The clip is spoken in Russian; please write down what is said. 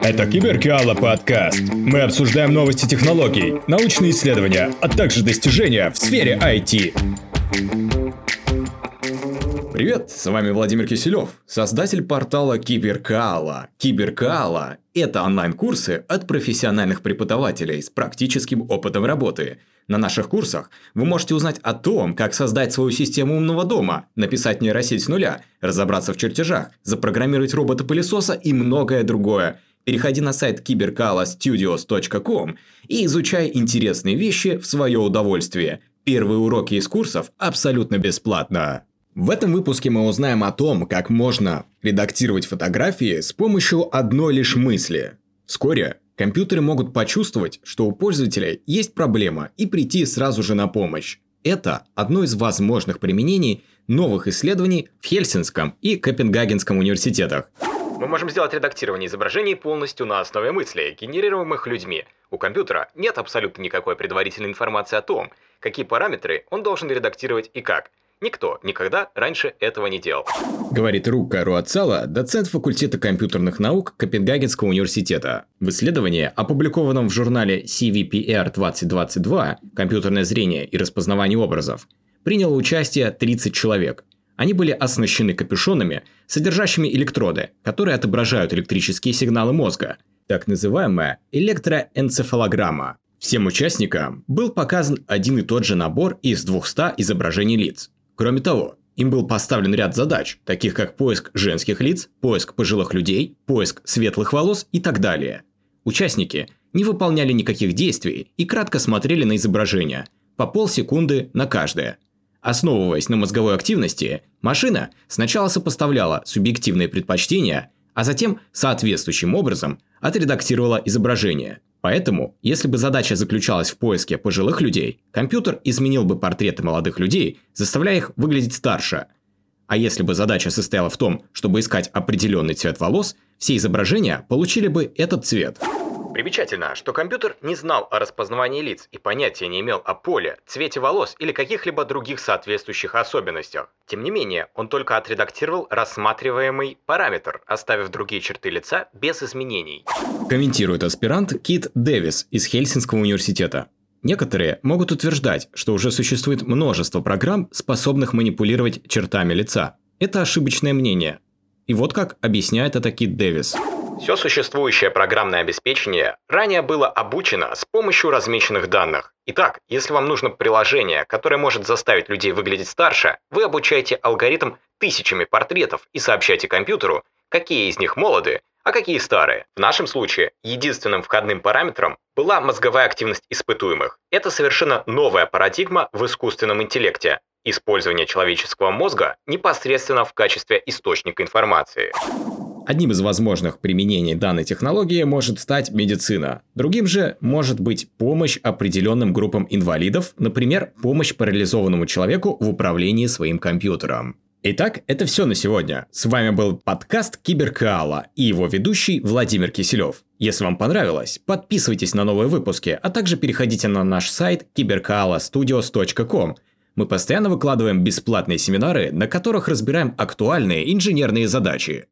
Это Киберкиала подкаст. Мы обсуждаем новости технологий, научные исследования, а также достижения в сфере IT. Привет, с вами Владимир Киселев, создатель портала Киберкаала. Киберкаала – это онлайн-курсы от профессиональных преподавателей с практическим опытом работы. На наших курсах вы можете узнать о том, как создать свою систему умного дома, написать нейросеть с нуля, разобраться в чертежах, запрограммировать робота-пылесоса и многое другое – Переходи на сайт cyberkalastudios.com и изучай интересные вещи в свое удовольствие. Первые уроки из курсов абсолютно бесплатно. В этом выпуске мы узнаем о том, как можно редактировать фотографии с помощью одной лишь мысли. Вскоре компьютеры могут почувствовать, что у пользователя есть проблема и прийти сразу же на помощь. Это одно из возможных применений новых исследований в Хельсинском и Копенгагенском университетах. Мы можем сделать редактирование изображений полностью на основе мыслей, генерируемых людьми. У компьютера нет абсолютно никакой предварительной информации о том, какие параметры он должен редактировать и как. Никто никогда раньше этого не делал. Говорит Рука Руацала, доцент факультета компьютерных наук Копенгагенского университета. В исследовании, опубликованном в журнале CVPR 2022 «Компьютерное зрение и распознавание образов», приняло участие 30 человек. Они были оснащены капюшонами, содержащими электроды, которые отображают электрические сигналы мозга, так называемая электроэнцефалограмма. Всем участникам был показан один и тот же набор из 200 изображений лиц. Кроме того, им был поставлен ряд задач, таких как поиск женских лиц, поиск пожилых людей, поиск светлых волос и так далее. Участники не выполняли никаких действий и кратко смотрели на изображение, по полсекунды на каждое – Основываясь на мозговой активности, машина сначала сопоставляла субъективные предпочтения, а затем соответствующим образом отредактировала изображение. Поэтому, если бы задача заключалась в поиске пожилых людей, компьютер изменил бы портреты молодых людей, заставляя их выглядеть старше. А если бы задача состояла в том, чтобы искать определенный цвет волос, все изображения получили бы этот цвет. Примечательно, что компьютер не знал о распознавании лиц и понятия не имел о поле, цвете волос или каких-либо других соответствующих особенностях. Тем не менее, он только отредактировал рассматриваемый параметр, оставив другие черты лица без изменений. Комментирует аспирант Кит Дэвис из Хельсинского университета. Некоторые могут утверждать, что уже существует множество программ, способных манипулировать чертами лица. Это ошибочное мнение. И вот как объясняет это Кит Дэвис. Все существующее программное обеспечение ранее было обучено с помощью размеченных данных. Итак, если вам нужно приложение, которое может заставить людей выглядеть старше, вы обучаете алгоритм тысячами портретов и сообщаете компьютеру, какие из них молоды, а какие старые. В нашем случае единственным входным параметром была мозговая активность испытуемых. Это совершенно новая парадигма в искусственном интеллекте. Использование человеческого мозга непосредственно в качестве источника информации. Одним из возможных применений данной технологии может стать медицина. Другим же может быть помощь определенным группам инвалидов, например, помощь парализованному человеку в управлении своим компьютером. Итак, это все на сегодня. С вами был подкаст Киберкаала и его ведущий Владимир Киселев. Если вам понравилось, подписывайтесь на новые выпуски, а также переходите на наш сайт cyberkaalastudios.com. Мы постоянно выкладываем бесплатные семинары, на которых разбираем актуальные инженерные задачи.